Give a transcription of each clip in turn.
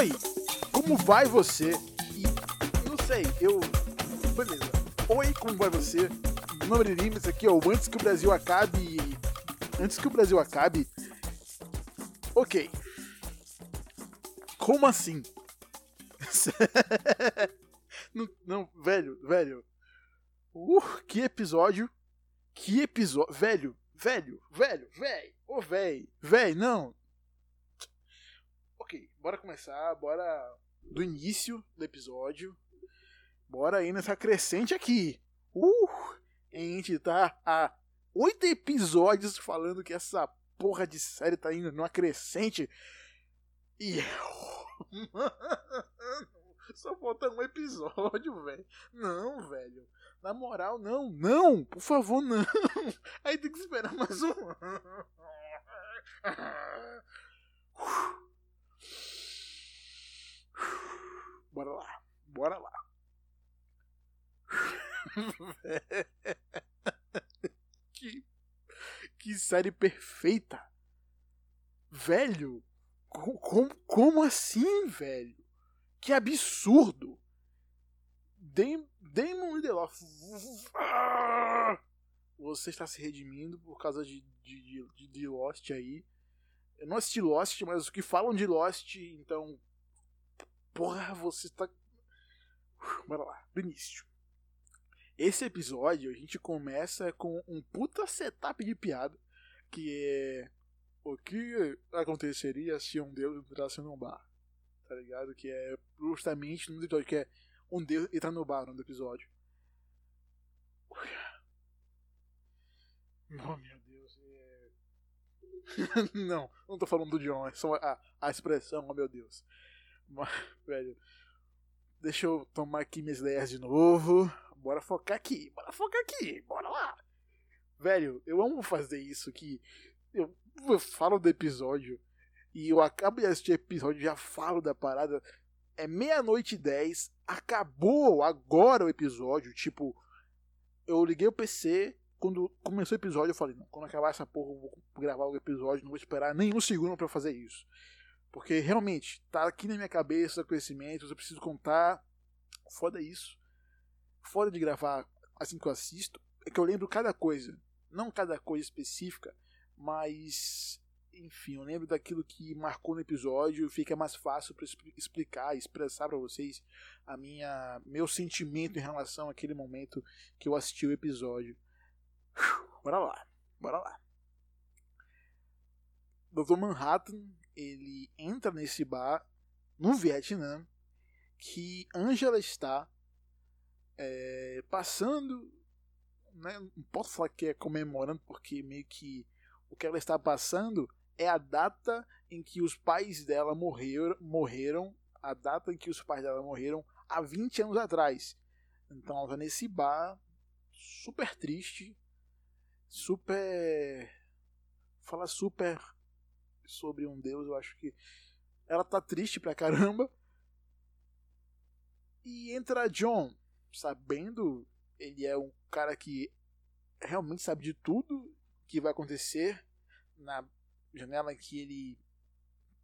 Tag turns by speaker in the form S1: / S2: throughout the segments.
S1: Oi, como vai você? E, não sei, eu. Beleza. Oi, como vai você? Meu nome é Limes, aqui é o Antes que o Brasil acabe. Antes que o Brasil acabe. Ok. Como assim? não, não, velho, velho. Uh, que episódio. Que episódio. Velho, velho, velho, velho. Ô, oh, velho, velho, não. Ok, bora começar, bora do início do episódio. Bora aí nessa crescente aqui. Uh, a gente tá há oito episódios falando que essa porra de série tá indo numa crescente. E. Só falta um episódio, velho. Não, velho. Na moral, não, não, por favor, não. Aí tem que esperar mais um. Bora lá, bora lá. que, que série perfeita. Velho, como, como assim, velho? Que absurdo! Damon Lindelof. Você está se redimindo por causa de, de, de, de Lost aí. Eu não assisti Lost, mas os que falam de Lost, então. Porra, você está. Bora lá, do início. Esse episódio a gente começa com um puta setup de piada. Que é. O que aconteceria se um deus entrasse num bar? Tá ligado? Que é justamente no episódio que é um deus entrar no bar no episódio. Oh meu Deus, é... não, não tô falando do John, é só a, a expressão, oh meu Deus. Velho, deixa eu tomar aqui minhas ideias de novo. Bora focar aqui, bora focar aqui, bora lá. Velho, eu amo fazer isso que eu, eu falo do episódio e eu acabo de assistir o episódio já falo da parada. É meia-noite e dez, acabou agora o episódio. Tipo, eu liguei o PC, quando começou o episódio, eu falei: não, quando acabar essa porra, eu vou gravar o episódio, não vou esperar nenhum segundo para fazer isso. Porque realmente, tá aqui na minha cabeça conhecimentos, eu preciso contar. Foda isso. Foda de gravar assim que eu assisto, é que eu lembro cada coisa. Não cada coisa específica, mas enfim, eu lembro daquilo que marcou no episódio, fica mais fácil para explicar, expressar para vocês a minha meu sentimento em relação àquele momento que eu assisti o episódio. Bora lá, bora lá. Dr. Manhattan, ele entra nesse bar no Vietnã que Angela está é, passando, né, não posso falar que é comemorando porque meio que o que ela está passando é a data em que os pais dela morreram, morreram, a data em que os pais dela morreram há 20 anos atrás. Então ela tá nesse bar super triste, super fala super sobre um deus, eu acho que ela tá triste pra caramba. E entra John, sabendo, ele é um cara que realmente sabe de tudo que vai acontecer na janela que ele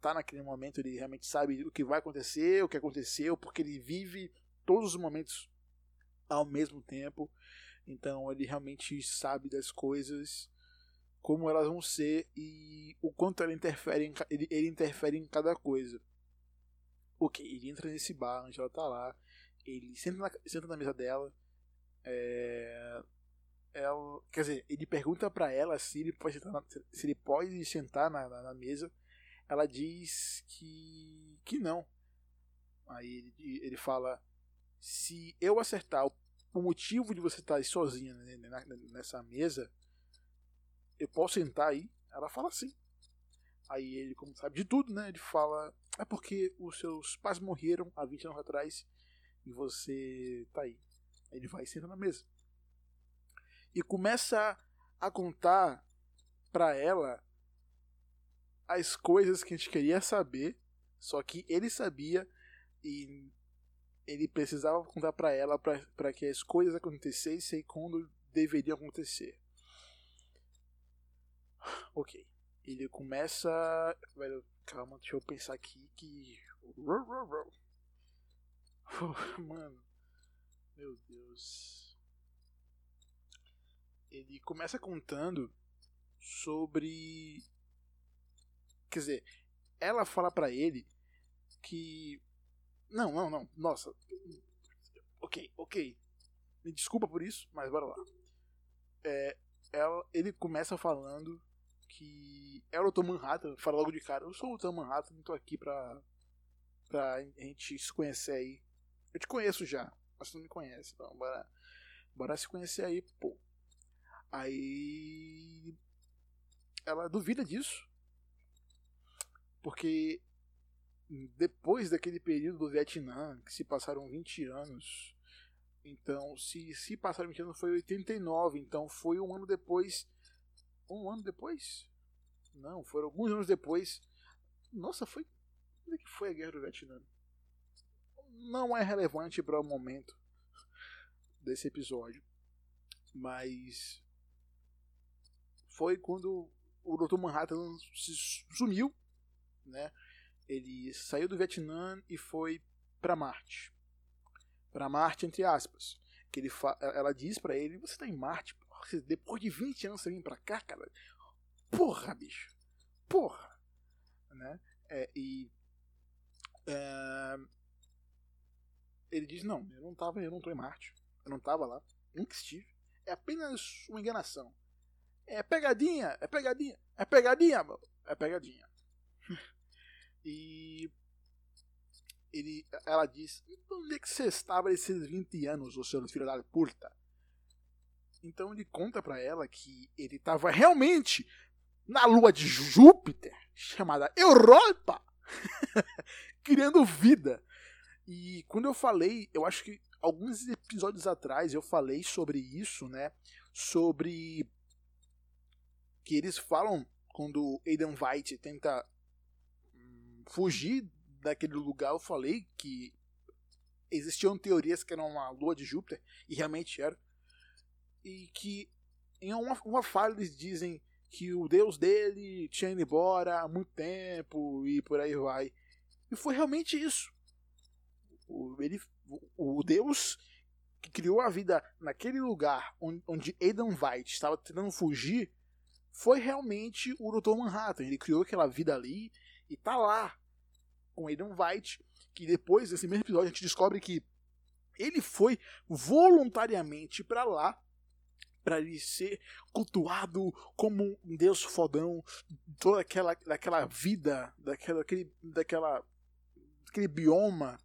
S1: tá naquele momento, ele realmente sabe o que vai acontecer, o que aconteceu, porque ele vive todos os momentos ao mesmo tempo. Então ele realmente sabe das coisas, como elas vão ser e o quanto ela interfere em, ele, ele interfere em cada coisa. Ok, ele entra nesse bar, onde ela tá lá, ele senta na, senta na mesa dela, é, ela, quer dizer, ele pergunta para ela se ele pode sentar na, se ele pode sentar na, na, na, mesa. Ela diz que que não. Aí ele, ele fala: se eu acertar o, o motivo de você estar sozinha nessa mesa, eu posso sentar aí? Ela fala sim. Aí ele, como sabe de tudo, né? Ele fala: é porque os seus pais morreram há 20 anos atrás e você tá aí. Aí ele vai e senta na mesa e começa a contar para ela as coisas que a gente queria saber, só que ele sabia e ele precisava contar para ela para que as coisas acontecessem quando deveriam acontecer. Ok. Ele começa. Calma, deixa eu pensar aqui que. Mano. Meu Deus. Ele começa contando sobre. Quer dizer, ela fala para ele que. Não, não, não. Nossa. Ok, ok. Me desculpa por isso, mas bora lá. É, ela, ele começa falando que é o Dr. Manhattan, fala logo de cara, eu sou o Dr. Manhattan, tô aqui pra, pra a gente se conhecer aí. Eu te conheço já, mas tu não me conhece, então bora, bora se conhecer aí, pô. Aí ela duvida disso, porque depois daquele período do Vietnã, que se passaram 20 anos, então se, se passaram 20 anos foi 89, então foi um ano depois. Um ano depois? Não, foram alguns anos depois. Nossa, foi. Quando é que foi a guerra do Vietnã? Não é relevante para o momento desse episódio. Mas. Foi quando o Dr. Manhattan se sumiu, né? Ele saiu do Vietnã e foi para Marte. Para Marte, entre aspas. Que ele ela diz para ele: Você tá em Marte, depois de 20 anos você vem pra cá, cara. Porra, bicho. Porra. Né? É, e. É, ele diz: Não, eu não tava, eu não tô em Marte. Eu não tava lá. Nunca estive. É apenas uma enganação. É pegadinha, é pegadinha, é pegadinha, mano. É pegadinha. e ele, ela diz: Onde é que você estava esses 20 anos, o seu filho da puta? Então ele conta para ela que ele estava realmente na lua de Júpiter, chamada Europa, criando vida. E quando eu falei, eu acho que alguns episódios atrás eu falei sobre isso, né? Sobre que eles falam quando Aidan White tenta hum, fugir daquele lugar, eu falei que existiam teorias que eram uma lua de Júpiter, e realmente era. E que em uma, uma fala eles dizem que o deus dele tinha ido embora há muito tempo e por aí vai. E foi realmente isso. O, ele, o, o deus que criou a vida naquele lugar onde, Aidan White estava tentando fugir foi realmente o Dr. Manhattan. Ele criou aquela vida ali e tá lá com Aidan White, que depois desse mesmo episódio a gente descobre que ele foi voluntariamente para lá para ele ser cultuado como um deus fodão, toda aquela, daquela vida, daquela, aquele, daquela, aquele bioma,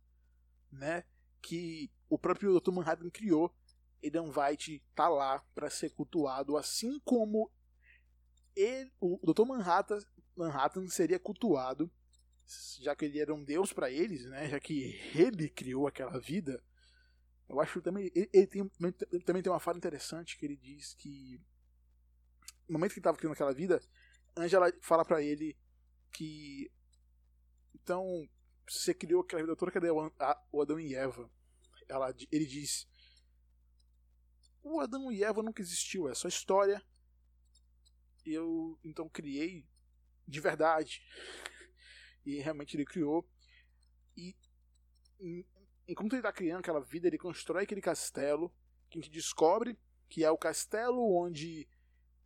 S1: né, que o próprio Dr. Manhattan criou. Aidan White tá lá para ser cultuado, assim como ele, o Dr. Manhattan, Manhattan seria cultuado, já que ele era um deus para eles, né? Já que ele criou aquela vida. Eu acho também ele, ele tem, ele também tem uma fala interessante que ele diz que no momento que ele estava criando aquela vida, Angela fala para ele que então você criou aquela vida toda, cadê o Adão e Eva? Ela, ele diz o Adão e Eva nunca existiu, é só história eu então criei de verdade. E realmente ele criou. E enquanto ele está criando aquela vida, ele constrói aquele castelo que a gente descobre que é o castelo onde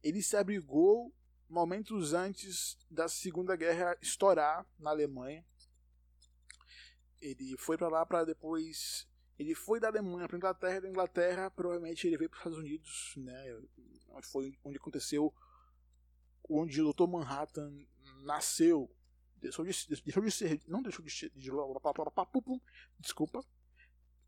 S1: ele se abrigou momentos antes da Segunda Guerra estourar na Alemanha. Ele foi para lá para depois. Ele foi da Alemanha para Inglaterra, da Inglaterra provavelmente ele veio para os Estados Unidos, né? Foi onde aconteceu onde o Dr. Manhattan nasceu. Deixou de, deixou de ser. Não deixou de ser. De, desculpa.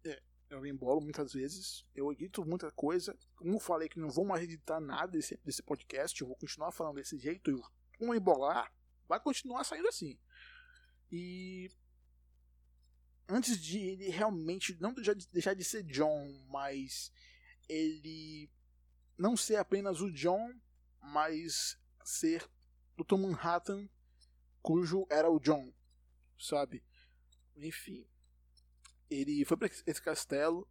S1: É, eu embolo muitas vezes. Eu edito muita coisa. Como falei que não vou mais editar nada desse, desse podcast, eu vou continuar falando desse jeito. E como embolar, vai continuar saindo assim. E. Antes de ele realmente não deixar de, ser John, mas ele não ser apenas o John, mas ser Dr. Manhattan, cujo era o John, sabe? Enfim, ele foi para esse castelo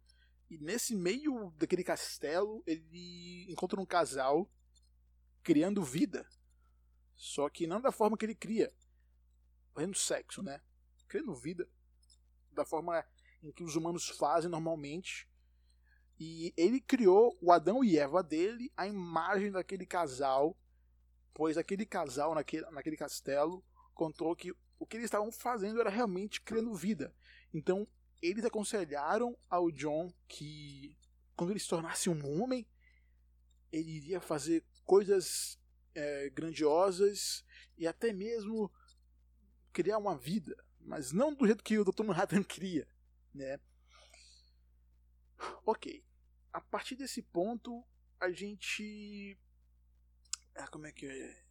S1: e nesse meio daquele castelo ele encontra um casal criando vida. Só que não da forma que ele cria, fazendo sexo, né? Criando vida. da forma em que os humanos fazem normalmente. E ele criou o Adão e Eva dele, a imagem daquele casal, pois aquele casal naquele, naquele castelo contou que o que eles estavam fazendo era realmente criando vida. Então, eles aconselharam ao John que quando ele se tornasse um homem, ele iria fazer coisas é, grandiosas e até mesmo criar uma vida, mas não do jeito que o Dr. Manhattan queria, né? Ok. A partir desse ponto, a gente ah, como é que é?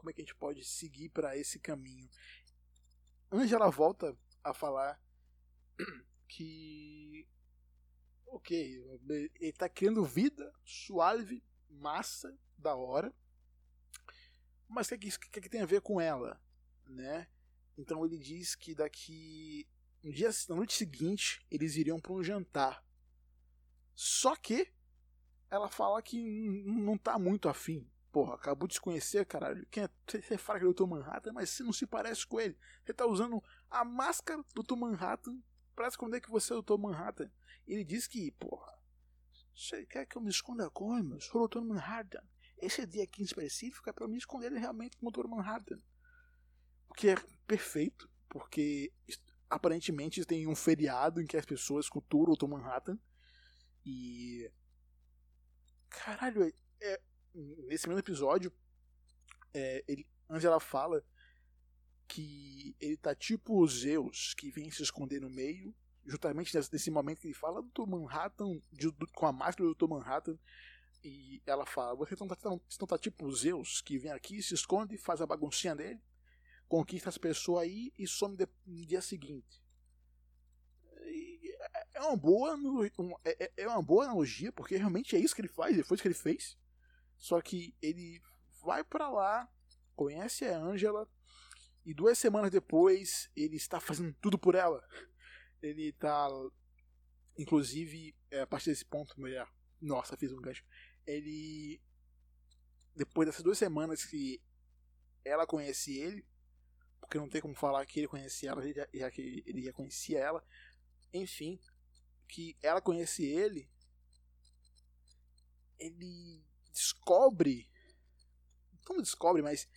S1: Como é que a gente pode seguir para esse caminho? Angela volta a falar que ok, ele está criando vida suave, massa, da hora, mas o que, é que, que, que tem a ver com ela, né? Então ele diz que daqui um dia, na noite seguinte, eles iriam para um jantar. Só que ela fala que não tá muito afim. Porra, acabou de se conhecer, caralho. Quem é, você fala que é o Dr. Manhattan, mas você não se parece com ele. Você tá usando a máscara do Dr. Manhattan pra esconder que você é o Dr. Manhattan. Ele diz que, porra, você quer que eu me esconda como? Eu sou o Dr. Manhattan. Esse dia aqui em específico é pra me esconder realmente como o Dr. Manhattan. O que é perfeito, porque aparentemente tem um feriado em que as pessoas culturam o Dr. Manhattan. E. Caralho, é, é nesse mesmo episódio, é, ele, Angela fala que ele tá tipo o Zeus, que vem se esconder no meio, justamente nesse, nesse momento que ele fala do Manhattan, de, do, com a máscara do Dr. Manhattan, e ela fala: Você não tá, não, tá tipo o Zeus, que vem aqui, se esconde, faz a baguncinha dele, conquista as pessoas aí e some de, no dia seguinte. É, é uma boa é, é, é uma boa analogia porque realmente é isso que ele faz foi isso que ele fez só que ele vai para lá, conhece a Angela e duas semanas depois ele está fazendo tudo por ela. Ele está, inclusive, é, a partir desse ponto, mulher, nossa, fiz um gancho. Ele, depois dessas duas semanas que ela conhece ele, porque não tem como falar que ele conhecia ela, já que ele já conhecia ela, enfim, que ela conhece ele, ele descobre. Não descobre, mas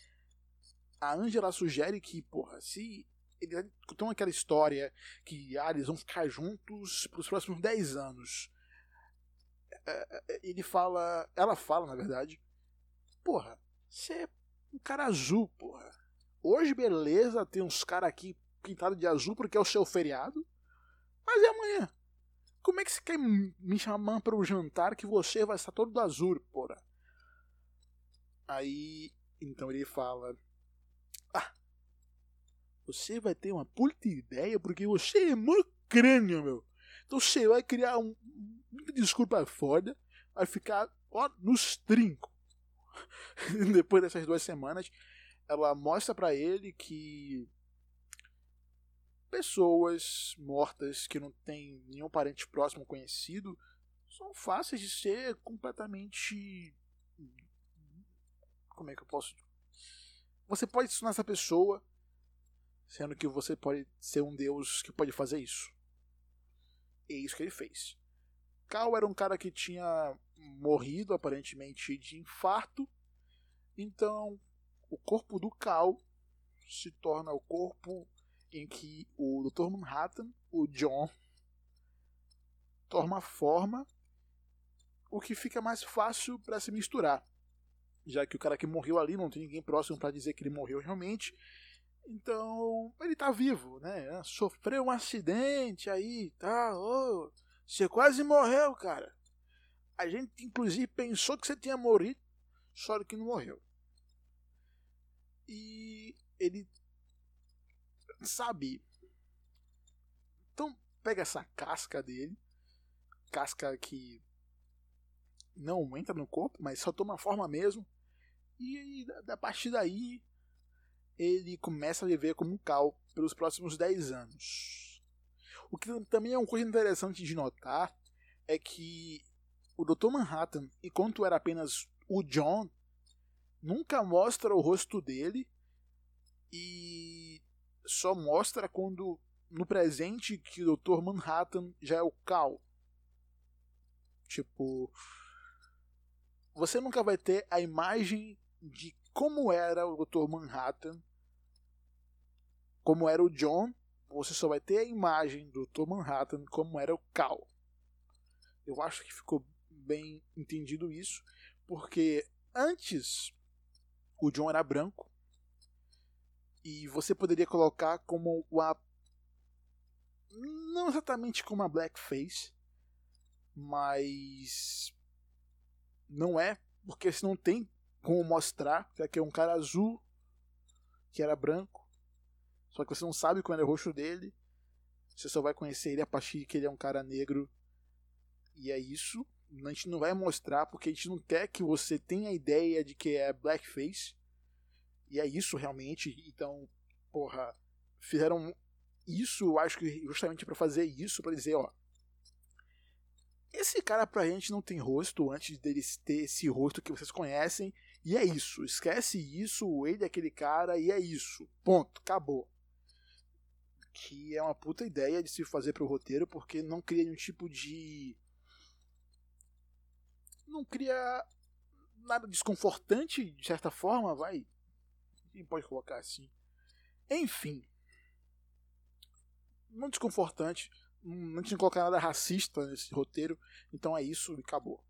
S1: a Angela sugere que, porra, se ele tem aquela história que ah, eles vão ficar juntos para os próximos 10 anos. É, é, ele fala, ela fala, na verdade, porra, você é um cara azul, porra. Hoje, beleza, tem uns caras aqui pintados de azul porque é o seu feriado, mas é amanhã. Como é que você quer me chamar para o jantar que você vai estar todo azul, porra? Aí, então ele fala: Ah, você vai ter uma puta ideia porque você é muito crânio, meu. Então você vai criar um, desculpa foda, vai ficar ó, nos trincos. Depois dessas duas semanas, ela mostra para ele que pessoas mortas que não tem nenhum parente próximo conhecido são fáceis de ser completamente. Como é que eu posso. Você pode ensinar essa pessoa, sendo que você pode ser um deus que pode fazer isso. E é isso que ele fez. Cal era um cara que tinha morrido aparentemente de infarto, então o corpo do Cal se torna o corpo em que o Dr. Manhattan, o John, toma forma, o que fica mais fácil para se misturar, já que o cara que morreu ali não tem ninguém próximo para dizer que ele morreu realmente. Então, ele tá vivo, né? Sofreu um acidente aí, tá? Oh, você quase morreu, cara. A gente inclusive pensou que você tinha morrido, só que não morreu. E ele sabe? Então pega essa casca dele, casca que não entra no corpo, mas só toma forma mesmo. E a partir daí ele começa a viver como um cal pelos próximos 10 anos. O que também é uma coisa interessante de notar é que o Dr. Manhattan, enquanto era apenas o John, nunca mostra o rosto dele e só mostra quando no presente que o Dr. Manhattan já é o Cal. Tipo, você nunca vai ter a imagem de como era o Dr. Manhattan, como era o John, você só vai ter a imagem do Dr. Manhattan como era o Cal. Eu acho que ficou bem entendido isso, porque antes o John era branco e você poderia colocar como uma não exatamente como uma blackface, mas não é, porque você não tem como mostrar que aqui é um cara azul que era branco, só que você não sabe qual era o rosto dele, você só vai conhecer ele a partir de que ele é um cara negro, e é isso. A gente não vai mostrar porque a gente não quer que você tenha a ideia de que é blackface, e é isso realmente. Então, porra, fizeram isso, eu acho que justamente para fazer isso, para dizer, ó, esse cara pra gente não tem rosto antes deles ter esse rosto que vocês conhecem, e é isso. Esquece isso, ele é aquele cara e é isso. Ponto, acabou. Que é uma puta ideia de se fazer pro roteiro, porque não cria nenhum tipo de. Não cria nada desconfortante, de certa forma, vai. Quem pode colocar assim? Enfim. Não desconfortante. Não tinha que colocar nada racista nesse roteiro. Então é isso e acabou.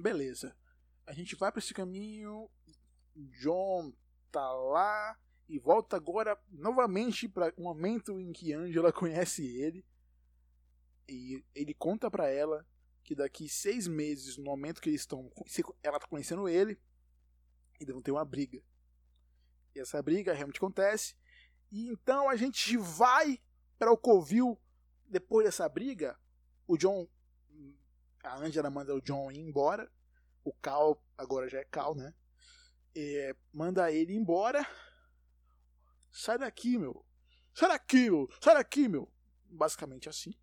S1: Beleza. A gente vai para esse caminho. John tá lá. E volta agora novamente para um momento em que Angela conhece ele. E ele conta para ela que daqui seis meses, no momento que eles estão. Ela tá conhecendo ele. Eles vão ter uma briga. Essa briga realmente acontece. E então a gente vai para o Covil. Depois dessa briga, o John. A Angela manda o John ir embora. O Cal, agora já é Cal, né? É, manda ele embora. Sai daqui, meu. Sai daqui, meu. Sai daqui, meu. Basicamente assim.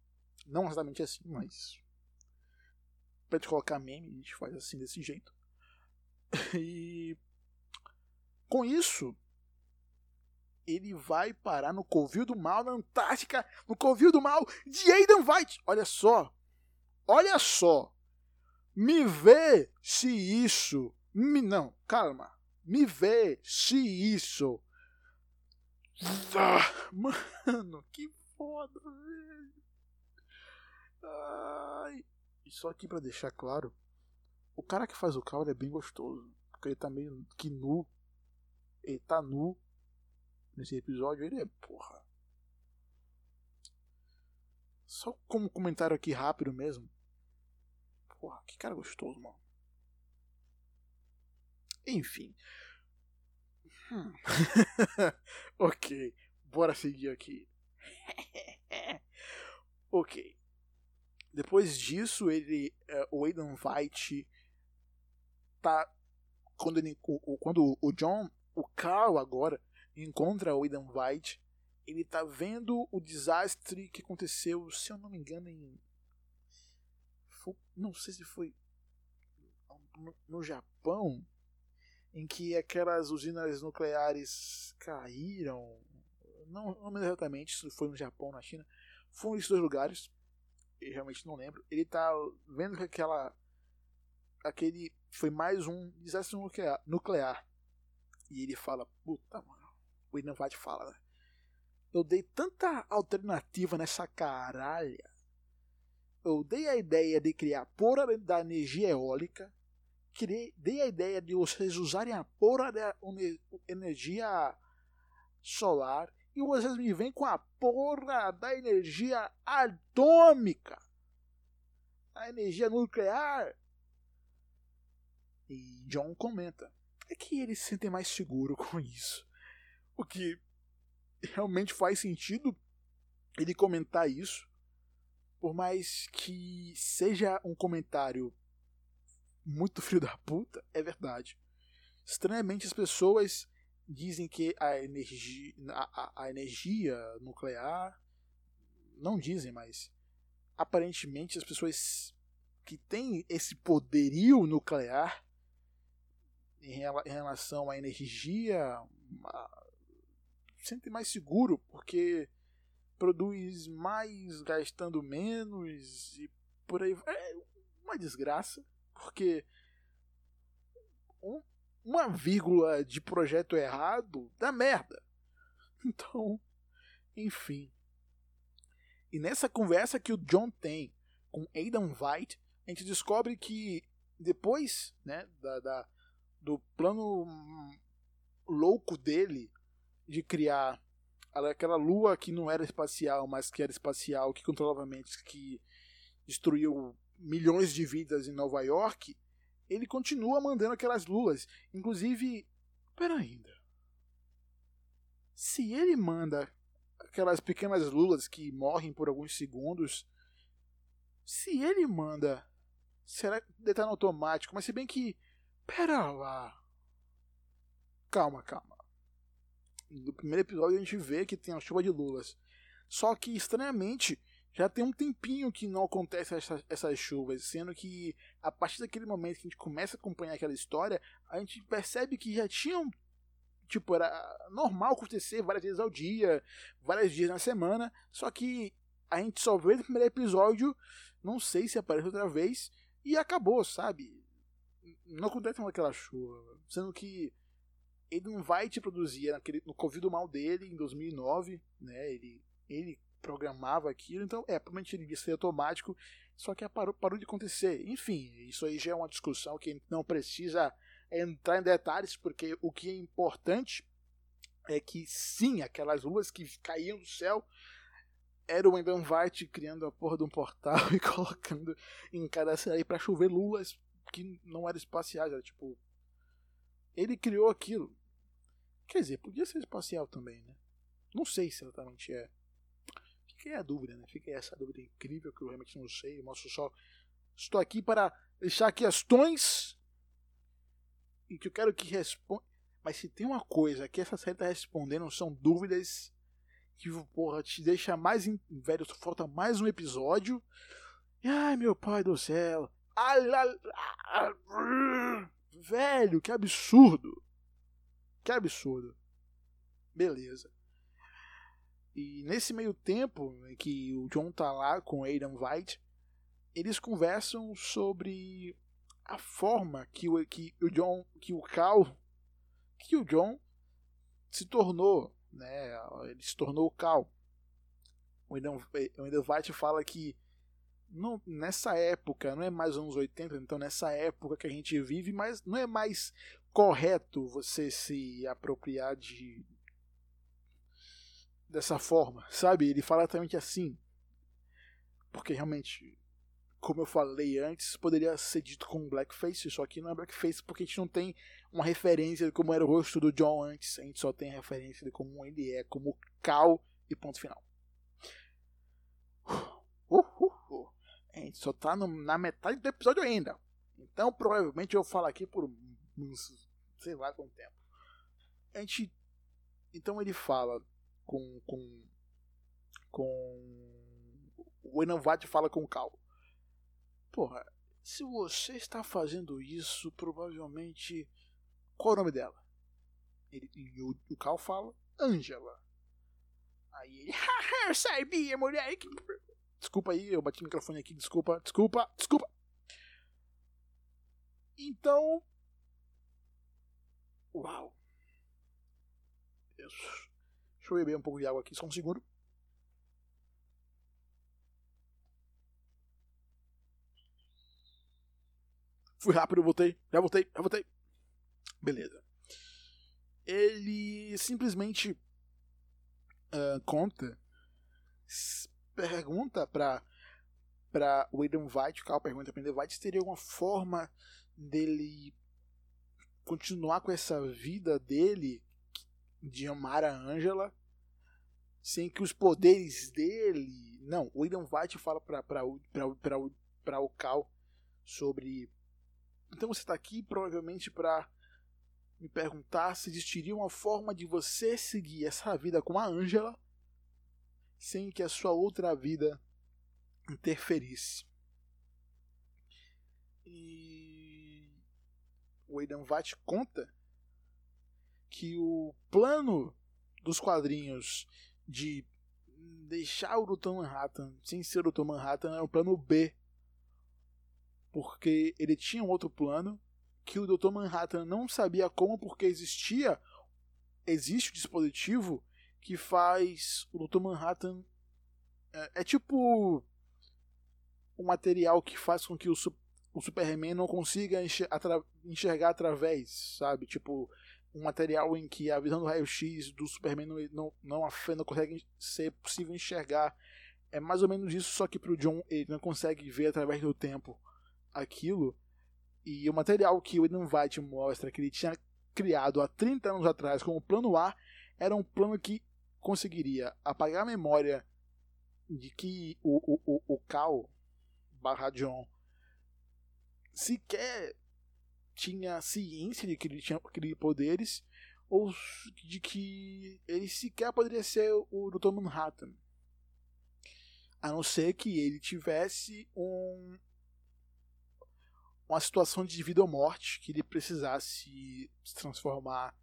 S1: Não exatamente assim, mas. Pra te colocar meme, a gente faz assim desse jeito. E com isso, ele vai parar no Covil do Mal, na Antártica, no Covil do Mal de Aidan White. Olha só, olha só. Me vê se isso. Me, não, calma. Me vê se isso. Ah, mano, que foda, velho. Ai. E só aqui pra deixar claro: o cara que faz o Cal é bem gostoso. Porque ele tá meio que nu ele tá nu nesse episódio. Ele é, porra. Só como comentário aqui rápido mesmo. Porra, que cara gostoso, mano. Enfim. Hum. ok, bora seguir aqui. ok. Depois disso, ele, uh, o Aidan White tá quando, ele, o, quando o John o Carl agora encontra o Aidan White. Ele tá vendo o desastre que aconteceu, se eu não me engano, em. Não sei se foi. No Japão, em que aquelas usinas nucleares caíram. Não, não lembro exatamente se foi no Japão ou na China. Foi um desses dois lugares. Eu realmente não lembro. Ele tá vendo que aquela. Aquele foi mais um desastre nuclear e ele fala, puta, mano. O White fala, né? Eu dei tanta alternativa nessa caralha. Eu dei a ideia de criar porra da energia eólica. Criei, dei a ideia de vocês usarem a porra da energia solar. E vocês me vêm com a porra da energia atômica. A energia nuclear. E John comenta é que ele se sente mais seguro com isso. O que realmente faz sentido ele comentar isso, por mais que seja um comentário muito filho da puta, é verdade. Estranhamente as pessoas dizem que a energia, a, a energia nuclear não dizem, mas aparentemente as pessoas que têm esse poderio nuclear em, relação à energia, sente mais seguro, porque produz mais gastando menos e por aí. É uma desgraça, porque um, uma vírgula de projeto errado dá merda. Então, enfim. E nessa conversa que o John tem com Aidan White, a gente descobre que depois né, da, da do plano louco dele de criar aquela lua que não era espacial, mas que era espacial, que controlava mentes, que destruiu milhões de vidas em Nova York, ele continua mandando aquelas luas. Inclusive, pera ainda. Se ele manda aquelas pequenas lulas que morrem por alguns segundos, se ele manda, será que deve estar no automático? Mas se bem que, pera lá. Calma, calma. No primeiro episódio a gente vê que tem a chuva de lulas. Só que, estranhamente, já tem um tempinho que não acontece essa, essas chuvas, sendo que a partir daquele momento que a gente começa a acompanhar aquela história, a gente percebe que já tinham tipo, era normal acontecer várias vezes ao dia, vários dias na semana, só que a gente só vê no primeiro episódio, não sei se aparece outra vez, e acabou, sabe? Não acontece aquela chuva, sendo que ele não vai te produzir naquele, no Covid mal dele em 2009, né? Ele, ele programava aquilo, então é, provavelmente ele ser automático, só que parou, parou de acontecer. Enfim, isso aí já é uma discussão que não precisa entrar em detalhes, porque o que é importante é que sim, aquelas luas que caíam do céu era o Endon White criando a porra de um portal e colocando em cada série para chover luas que não eram espaciais, era tipo. Ele criou aquilo. Quer dizer, podia ser espacial também, né? Não sei se exatamente é. Fica aí a dúvida, né? Fica aí essa dúvida incrível que eu realmente não sei. Eu mostro só. Estou aqui para deixar questões e que eu quero que responda. Mas se tem uma coisa que essa série tá respondendo são dúvidas que, porra, te deixa mais. In... Velho, falta mais um episódio. Ai, meu pai do céu. Velho, que absurdo. Que absurdo. Beleza. E nesse meio tempo em que o John tá lá com Aidan White, eles conversam sobre a forma que o, que o John, que o Cal, que o John se tornou, né? Ele se tornou o Cal. O Aidan White fala que nessa época, não é mais anos 80, então nessa época que a gente vive, mas não é mais correto você se apropriar de dessa forma, sabe? Ele fala exatamente assim. Porque realmente, como eu falei antes, poderia ser dito com blackface, só que não é blackface porque a gente não tem uma referência de como era o rosto do John antes, a gente só tem a referência de como ele é, como Cal e ponto final. Uh, uh, uh. A gente só tá no, na metade do episódio ainda. Então provavelmente eu falar aqui por uns sei lá quanto tempo. A gente. Então ele fala com. com. com. O Enanvat fala com o Cal. Porra, se você está fazendo isso, provavelmente. Qual é o nome dela? Ele, e o, o Cal fala, Angela. Aí ele, haha, sabia, mulher. Desculpa aí, eu bati o microfone aqui, desculpa, desculpa, desculpa. Então. Uau! Deixa eu beber um pouco de água aqui, só um segundo. Fui rápido, voltei, já voltei, já voltei. Beleza. Ele simplesmente uh, conta, pergunta pra, pra William White, o Carl pergunta pra William White se teria alguma forma dele continuar com essa vida dele de amar a Angela sem que os poderes dele. Não, o William White fala para o Cal sobre então você está aqui provavelmente para me perguntar se existiria uma forma de você seguir essa vida com a Angela sem que a sua outra vida interferisse. E o Aidan Vat conta que o plano dos quadrinhos de deixar o Dr. Manhattan sem ser o Dr. Manhattan é o plano B. Porque ele tinha um outro plano que o Dr. Manhattan não sabia como, porque existia. Existe o dispositivo que faz o Dr. Manhattan. É, é tipo. Um material que faz com que o, o Superman não consiga enxergar através, sabe? Tipo, um material em que a visão do raio-x do Superman não, não, não, não consegue ser possível enxergar. É mais ou menos isso, só que pro John ele não consegue ver através do tempo aquilo. E o material que o Eden White mostra que ele tinha criado há 30 anos atrás como plano A era um plano que conseguiria apagar a memória de que o, o, o, o Cal barra John sequer tinha ciência de que ele tinha aqueles poderes ou de que ele sequer poderia ser o Dr. Manhattan. A não ser que ele tivesse um, uma situação de vida ou morte que ele precisasse se transformar.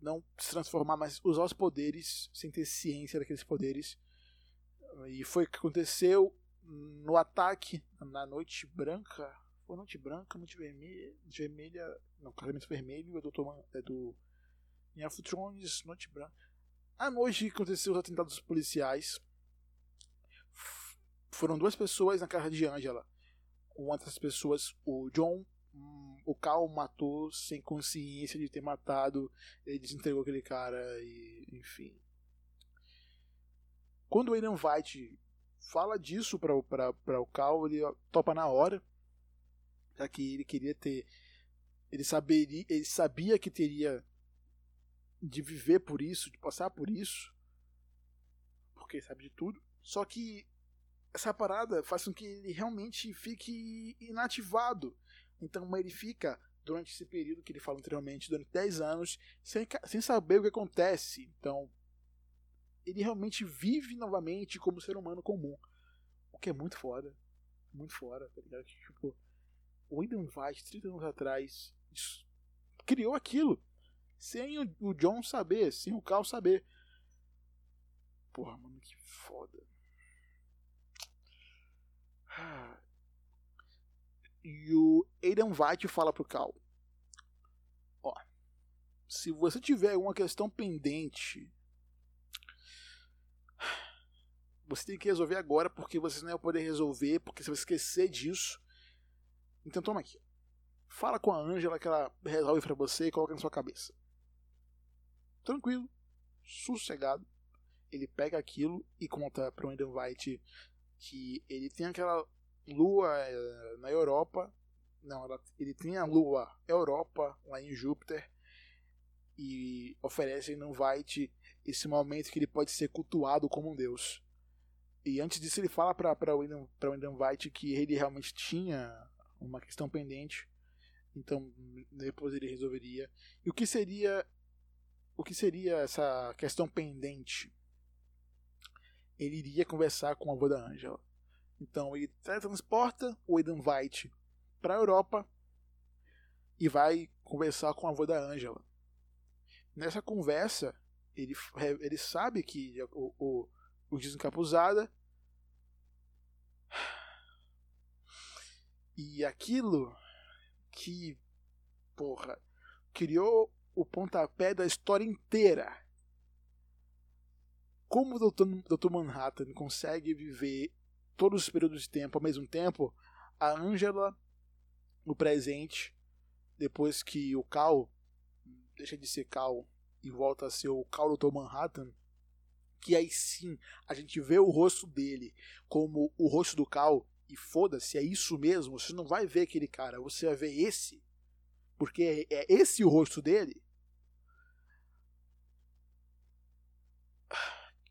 S1: Não se transformar, mas usar os poderes sem ter ciência daqueles poderes. E foi o que aconteceu no ataque na Noite Branca foi Noite Branca, Noite Vermelha. Noite Vermelha. Não, Casamento Vermelho é do, é do of Thrones, Noite Branca. À noite que aconteceu os atentados policiais. Foram duas pessoas na casa de Angela. Uma dessas pessoas, o John, o Cal matou sem consciência de ter matado. Ele desentregou aquele cara e. enfim. Quando o William White fala disso para o Cal, ele topa na hora já que ele queria ter. Ele, saberia, ele sabia que teria de viver por isso, de passar por isso, porque sabe de tudo. Só que essa parada faz com que ele realmente fique inativado. Então ele fica, durante esse período que ele falou anteriormente, durante 10 anos, sem, sem saber o que acontece. Então ele realmente vive novamente como ser humano comum. O que é muito foda. Muito foda, tá ligado? Tipo, o Aidan Weiss, 30 anos atrás, criou aquilo. Sem o, o John saber, sem o Cal saber. Porra, mano, que foda. E o Aidan White fala pro Cal: Ó, se você tiver alguma questão pendente, você tem que resolver agora, porque você não vai poder resolver, porque você vai esquecer disso. Então toma aqui. Fala com a Ângela que ela resolve para você e coloca na sua cabeça. Tranquilo, sossegado. Ele pega aquilo e conta para o Eden White que ele tem aquela lua eh, na Europa. Não, ele tem a lua Europa lá em Júpiter e oferece a Eden White esse momento que ele pode ser cultuado como um deus. E antes disso ele fala para o Eden White que ele realmente tinha uma questão pendente. Então depois ele resolveria. E o que seria o que seria essa questão pendente? Ele iria conversar com a avó da Angela. Então ele transporta o Eden White para a Europa e vai conversar com a avó da Angela. Nessa conversa, ele, ele sabe que o, o, o desencapuzada E aquilo que, porra, criou o pontapé da história inteira. Como o Dr. Manhattan consegue viver todos os períodos de tempo ao mesmo tempo, a Angela, no presente, depois que o Cal deixa de ser Cal e volta a ser o Cal Dr. Manhattan, que aí sim a gente vê o rosto dele como o rosto do Cal e foda-se, é isso mesmo, você não vai ver aquele cara, você vai ver esse, porque é, é esse o rosto dele.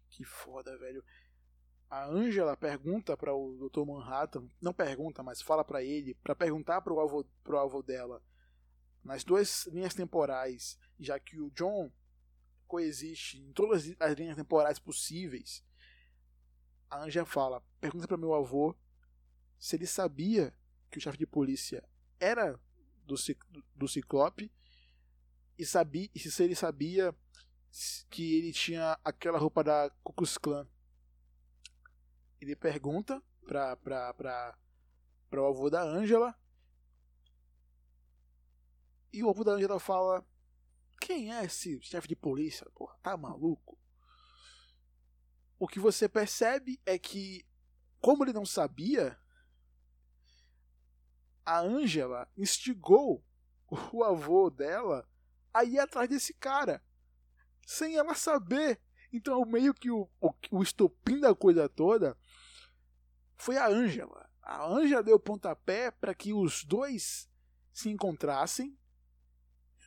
S1: Que foda, velho. A Angela pergunta para o Dr. Manhattan, não pergunta, mas fala para ele, para perguntar para o avô, pro avô dela, nas duas linhas temporais, já que o John coexiste em todas as linhas temporais possíveis. A Angela fala: pergunta para meu avô se ele sabia que o chefe de polícia era do, do Ciclope e, sabia, e se ele sabia que ele tinha aquela roupa da Ku Klux Klan ele pergunta pra, pra, pra, pra o avô da Ângela. E o avô da Ângela fala: Quem é esse chefe de polícia? Porra, tá maluco? O que você percebe é que, como ele não sabia, a Ângela instigou o avô dela a ir atrás desse cara, sem ela saber. Então, meio que o, o, o estopim da coisa toda foi a Ângela. A Ângela deu pontapé para que os dois se encontrassem.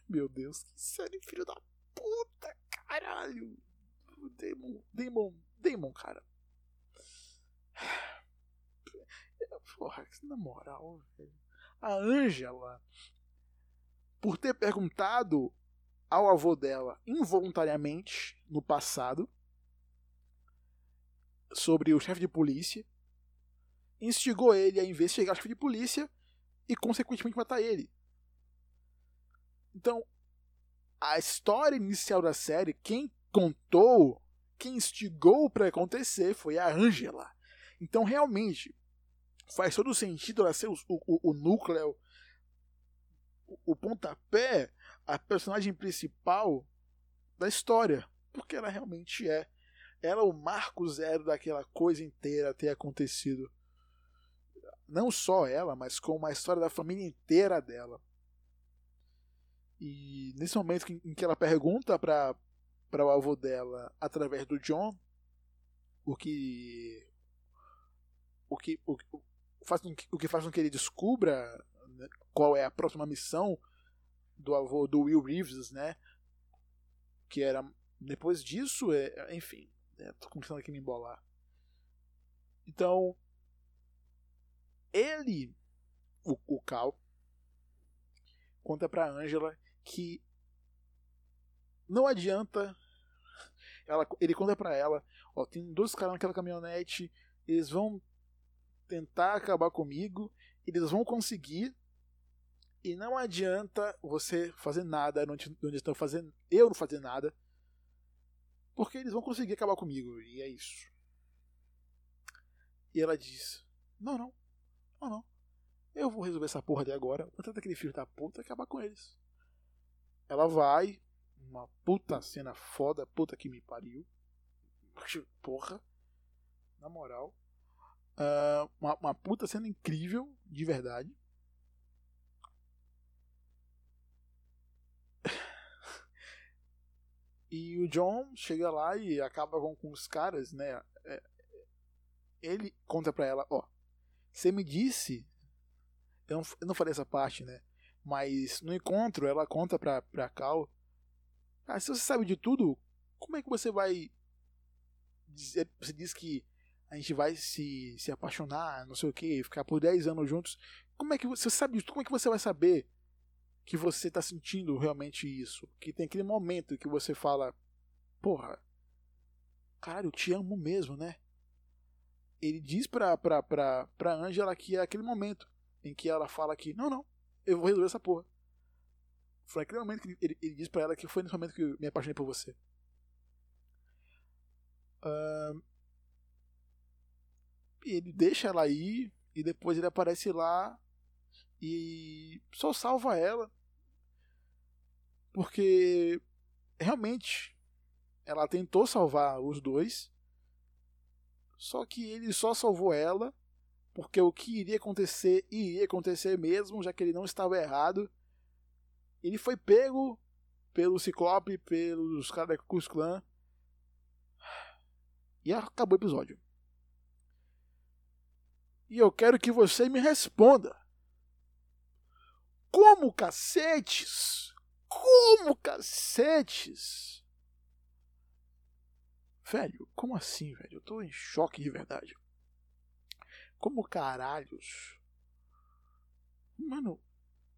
S1: Meu Deus, que série filho da puta, caralho. Demon, Demon, Demon, cara. Porra, na moral, velho. A Ângela, por ter perguntado ao avô dela involuntariamente no passado sobre o chefe de polícia, instigou ele a investigar chefe de polícia e, consequentemente, matar ele. Então, a história inicial da série, quem contou, quem instigou para acontecer foi a Angela. Então, realmente, faz todo sentido ela ser o, o, o núcleo, o, o pontapé, a personagem principal da história. Porque ela realmente é. Ela é o marco zero daquela coisa inteira ter acontecido não só ela, mas com a história da família inteira dela. E nesse momento em que ela pergunta para para o avô dela através do John o que o que o, faz com que, o que faz com que ele descubra né, qual é a próxima missão do avô do Will Reeves, né? Que era depois disso, é, enfim, é, tô começando aqui a me embolar. Então, ele, o, o Cal, conta pra Angela que não adianta. Ela, ele conta pra ela: ó, tem dois caras naquela caminhonete, eles vão tentar acabar comigo, eles vão conseguir, e não adianta você fazer nada onde estão fazendo. Eu não fazer nada. Porque eles vão conseguir acabar comigo. E é isso. E ela diz: Não, não. Não, não. Eu vou resolver essa porra de agora. Antes daquele filho da puta acabar com eles. Ela vai. Uma puta cena foda. Puta que me pariu. Porra. Na moral. Uh, uma, uma puta cena incrível. De verdade. E o John chega lá e acaba com, com os caras, né? É, ele conta pra ela, ó, você me disse. Eu não, eu não falei essa parte, né? Mas no encontro ela conta pra, pra Cal. Ah, se você sabe de tudo, como é que você vai. Dizer, você diz que a gente vai se, se apaixonar, não sei o que, ficar por 10 anos juntos. Como é que você sabe tudo? Como é que você vai saber que você está sentindo realmente isso? Que tem aquele momento que você fala, porra, caralho, eu te amo mesmo, né? Ele diz pra, pra, pra, pra Angela que é aquele momento em que ela fala que, não, não, eu vou resolver essa porra. Foi aquele momento que ele, ele diz pra ela que foi nesse momento que eu me apaixonei por você. Uh, ele deixa ela ir e depois ele aparece lá e só salva ela. Porque realmente ela tentou salvar os dois só que ele só salvou ela porque o que iria acontecer iria acontecer mesmo, já que ele não estava errado. Ele foi pego pelo Ciclope, pelos caras da. E acabou o episódio. E eu quero que você me responda. Como cacetes? Como cacetes? Velho, como assim, velho? Eu tô em choque de verdade. Como caralhos? Mano,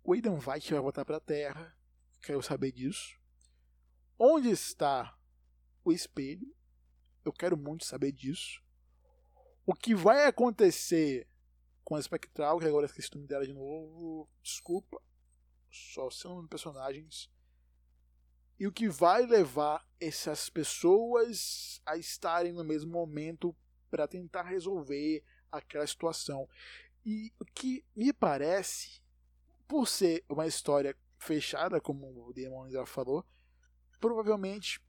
S1: o Aidan White vai voltar pra Terra. Quero saber disso. Onde está o espelho? Eu quero muito saber disso. O que vai acontecer com a Spectral, que agora esqueci o nome dela de novo. Desculpa. Só são personagens e o que vai levar essas pessoas a estarem no mesmo momento para tentar resolver aquela situação. E o que me parece, por ser uma história fechada, como o Demon já falou, provavelmente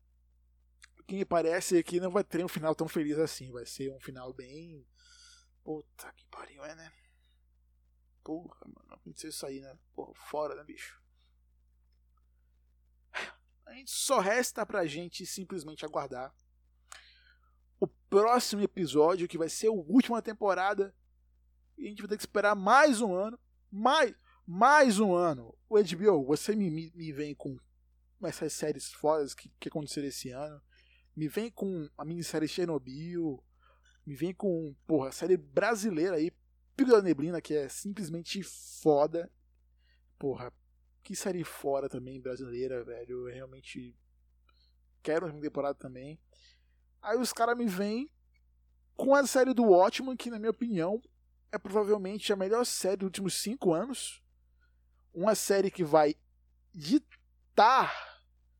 S1: o que me parece é que não vai ter um final tão feliz assim. Vai ser um final bem. Puta que pariu, é, né? Porra, mano. Aconteceu isso aí, né? Porra, fora, né, bicho? Só resta pra gente simplesmente aguardar o próximo episódio, que vai ser o último da temporada. E a gente vai ter que esperar mais um ano. Mais, mais um ano. O HBO, você me, me, me vem com essas séries fodas que, que aconteceram esse ano. Me vem com a minissérie Chernobyl. Me vem com, porra, a série brasileira aí, Pico da Neblina, que é simplesmente foda. Porra, que série fora também brasileira, velho. Eu realmente quero uma temporada também. Aí os caras me vêm com a série do Watchmen, que na minha opinião é provavelmente a melhor série dos últimos cinco anos. Uma série que vai ditar,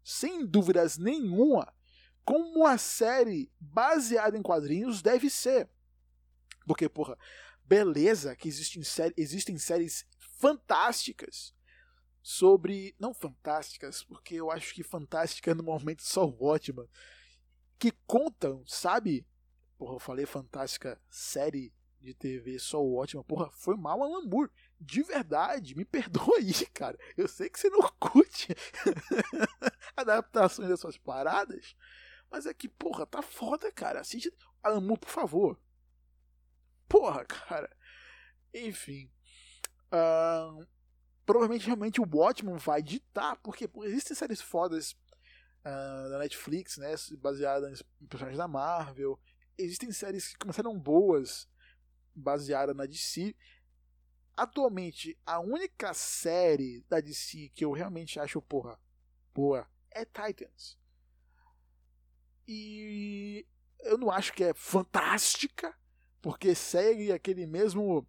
S1: sem dúvidas nenhuma, como uma série baseada em quadrinhos deve ser. Porque, porra, beleza que existem, sé existem séries fantásticas sobre. Não fantásticas, porque eu acho que fantástica é no momento só o Watchman. Que contam, sabe? Porra, eu falei fantástica série de TV só o Watchman. Porra, foi mal Alan Moore. De verdade, me perdoa aí, cara. Eu sei que você não curte adaptações dessas paradas. Mas é que, porra, tá foda, cara. Assiste Alan Moore, por favor. Porra, cara. Enfim. Uh, provavelmente realmente o Watchmen vai ditar, porque existem séries fodas uh, da Netflix, né, baseadas em personagens da Marvel. Existem séries que começaram boas, baseadas na DC. Atualmente, a única série da DC que eu realmente acho, porra, boa é Titans. E eu não acho que é fantástica, porque segue aquele mesmo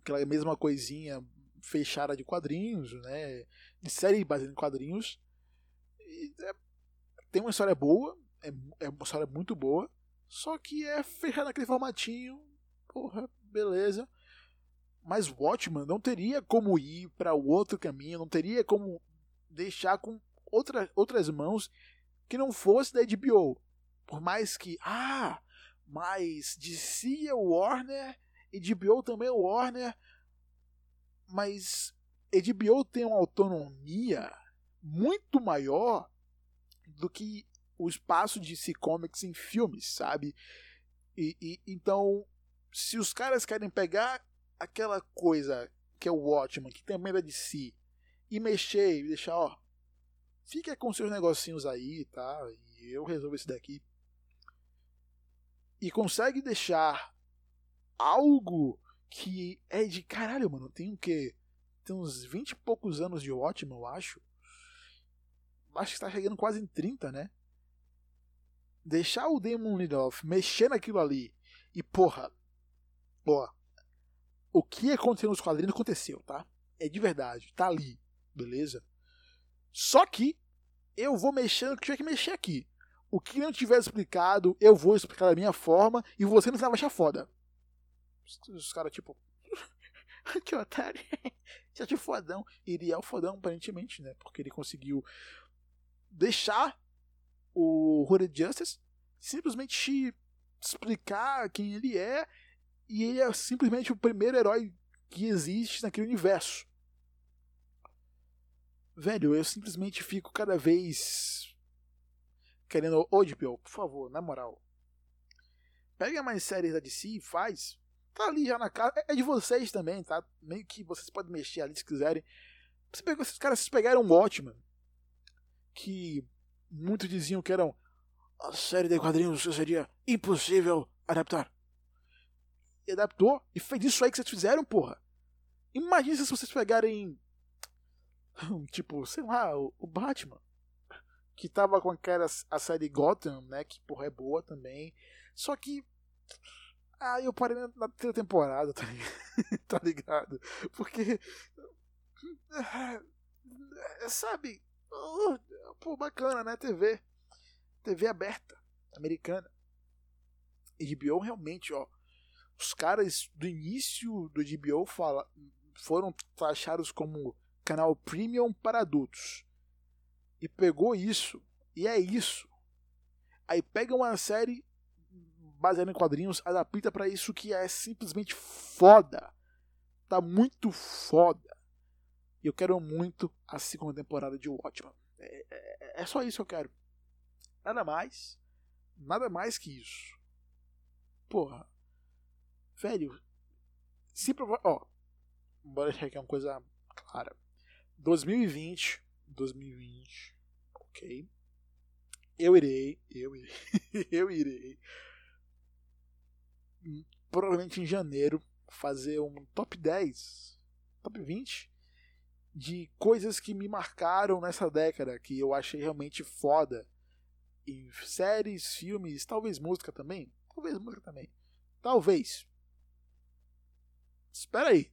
S1: aquela mesma coisinha fechada de quadrinhos, né, de série baseada em quadrinhos. E é, tem uma história boa, é, é uma história muito boa, só que é fechada naquele formatinho, porra, beleza. Mas Watchman não teria como ir para o outro caminho, não teria como deixar com outra, outras mãos que não fosse da HBO. Por mais que, ah, mas DC é Warner, HBO também é Warner, mas HBO tem uma autonomia muito maior do que o espaço de DC Comics em filmes, sabe? E, e, então, se os caras querem pegar aquela coisa que é o Watchman, que também é da DC, e mexer e deixar, ó, fica com seus negocinhos aí, tá? E eu resolvo esse daqui. E consegue deixar algo que é de caralho, mano. Tem o quê? Tem uns 20 e poucos anos de Watchmen, eu acho. Acho que está chegando quase em 30, né? Deixar o Damon Lindelof mexer naquilo ali e, porra, ó, o que aconteceu nos quadrinhos aconteceu, tá? É de verdade, tá ali, beleza? Só que eu vou mexer no que tiver que mexer aqui. O que não tiver explicado, eu vou explicar da minha forma e você não vai achar foda. Os caras, tipo. que otário. Já de fodão. Iria é o fodão, aparentemente, né? Porque ele conseguiu deixar o Hooded Justice simplesmente explicar quem ele é. E ele é simplesmente o primeiro herói que existe naquele universo. Velho, eu simplesmente fico cada vez querendo. Ô, DPO, por favor, na moral. Pega mais séries da DC e faz tá ali já na casa. É, é de vocês também, tá? Meio que vocês podem mexer ali se quiserem. Você pegou, esses caras vocês pegaram um Watchman, que muitos diziam que eram a série de quadrinhos que seria impossível adaptar. E adaptou e fez isso aí que vocês fizeram, porra. Imagina se vocês pegarem. Tipo, sei lá, o Batman. Que tava com aquela a série Gotham, né? Que porra é boa também. Só que ah, eu parei na terceira temporada, tá ligado? tá ligado? Porque. É, sabe? Pô, bacana, né? TV. TV aberta, americana. HBO realmente, ó, os caras do início do HBO fala, foram taxados como canal premium para adultos. E pegou isso, e é isso. Aí pega uma série baseada em quadrinhos, adapta para isso que é simplesmente foda. Tá muito foda. E eu quero muito a segunda temporada de Watchmen. É, é, é só isso que eu quero. Nada mais. Nada mais que isso. Porra. Velho. Se prova... Ó. Bora deixar aqui uma coisa clara. 2020. 2020. Ok. Eu irei. Eu irei. eu irei. Provavelmente em janeiro. Fazer um top 10. Top 20 de coisas que me marcaram nessa década, que eu achei realmente foda. Em séries, filmes, talvez música também. Talvez música também. Talvez. Espera aí.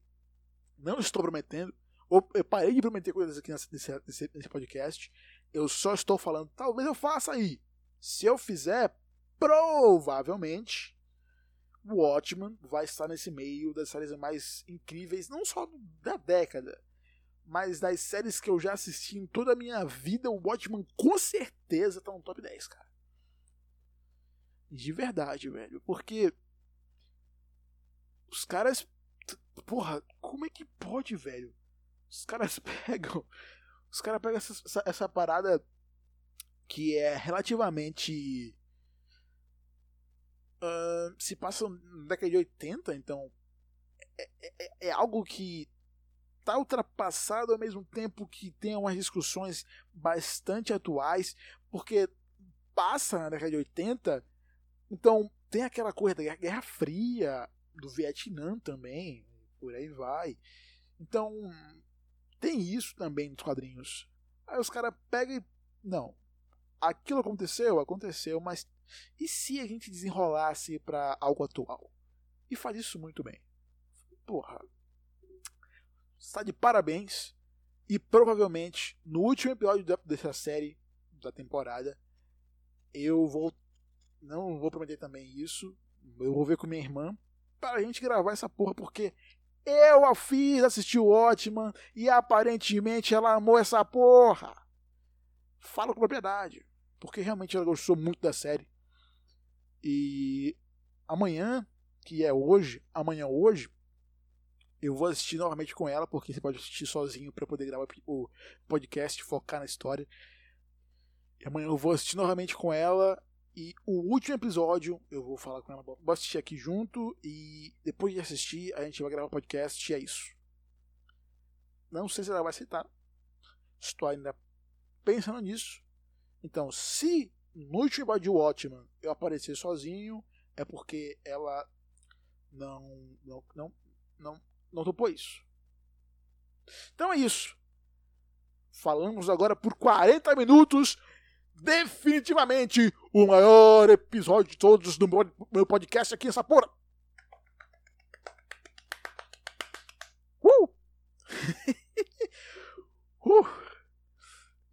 S1: Não estou prometendo. Eu parei de prometer coisas aqui nesse, nesse, nesse podcast. Eu só estou falando, talvez eu faça aí. Se eu fizer, provavelmente o Watchman vai estar nesse meio das séries mais incríveis, não só da década, mas das séries que eu já assisti em toda a minha vida, o Watchmen com certeza tá no top 10, cara. De verdade, velho. Porque. Os caras. Porra, como é que pode, velho? Os caras pegam. Os caras pegam essa, essa, essa parada que é relativamente. Uh, se passa na década de 80, então. É, é, é algo que está ultrapassado ao mesmo tempo que tem umas discussões bastante atuais, porque passa na década de 80, então tem aquela coisa da Guerra Fria, do Vietnã também, por aí vai. Então tem isso também nos quadrinhos. Aí os caras pegam e. Não. Aquilo aconteceu, aconteceu, mas e se a gente desenrolasse para algo atual? E faz isso muito bem. Porra, está de parabéns. E provavelmente no último episódio dessa série da temporada eu vou não vou prometer também isso. Eu vou ver com minha irmã para a gente gravar essa porra porque eu a fiz assistir o Watchman e aparentemente ela amou essa porra. Falo com propriedade, porque realmente ela gostou muito da série. E amanhã, que é hoje, amanhã hoje, eu vou assistir novamente com ela, porque você pode assistir sozinho para poder gravar o podcast, focar na história. E amanhã eu vou assistir novamente com ela. E o último episódio eu vou falar com ela. Vou assistir aqui junto. E depois de assistir, a gente vai gravar o podcast. E é isso. Não sei se ela vai aceitar. Estou ainda pensando nisso. Então, se no último de Watchman eu aparecer sozinho, é porque ela não, não, não, não não topou isso. Então é isso. Falamos agora por 40 minutos. Definitivamente o maior episódio de todos do meu podcast aqui nessa porra. Uh! uh!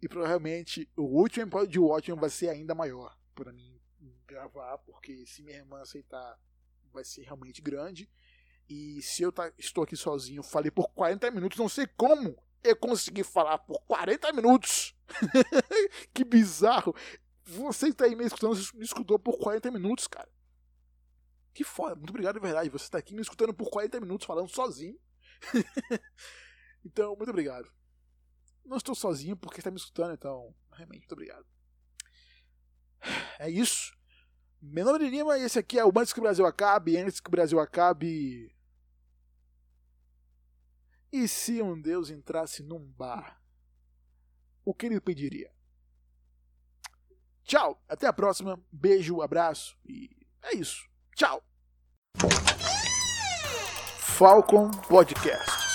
S1: E provavelmente o último episódio de Watchmen vai ser ainda maior para mim gravar, porque se minha irmã aceitar, vai ser realmente grande. E se eu tá, estou aqui sozinho, falei por 40 minutos, não sei como eu consegui falar por 40 minutos. que bizarro. Você está aí me escutando, me escutou por 40 minutos, cara. Que foda. Muito obrigado, de verdade. Você está aqui me escutando por 40 minutos falando sozinho. então, muito obrigado. Não estou sozinho porque está me escutando, então, realmente, muito obrigado. É isso. Meu nome é Lima e esse aqui é o Antes que o Brasil Acabe. Antes que o Brasil Acabe, e se um Deus entrasse num bar, o que ele pediria? Tchau, até a próxima. Beijo, abraço e é isso. Tchau. Falcon Podcast.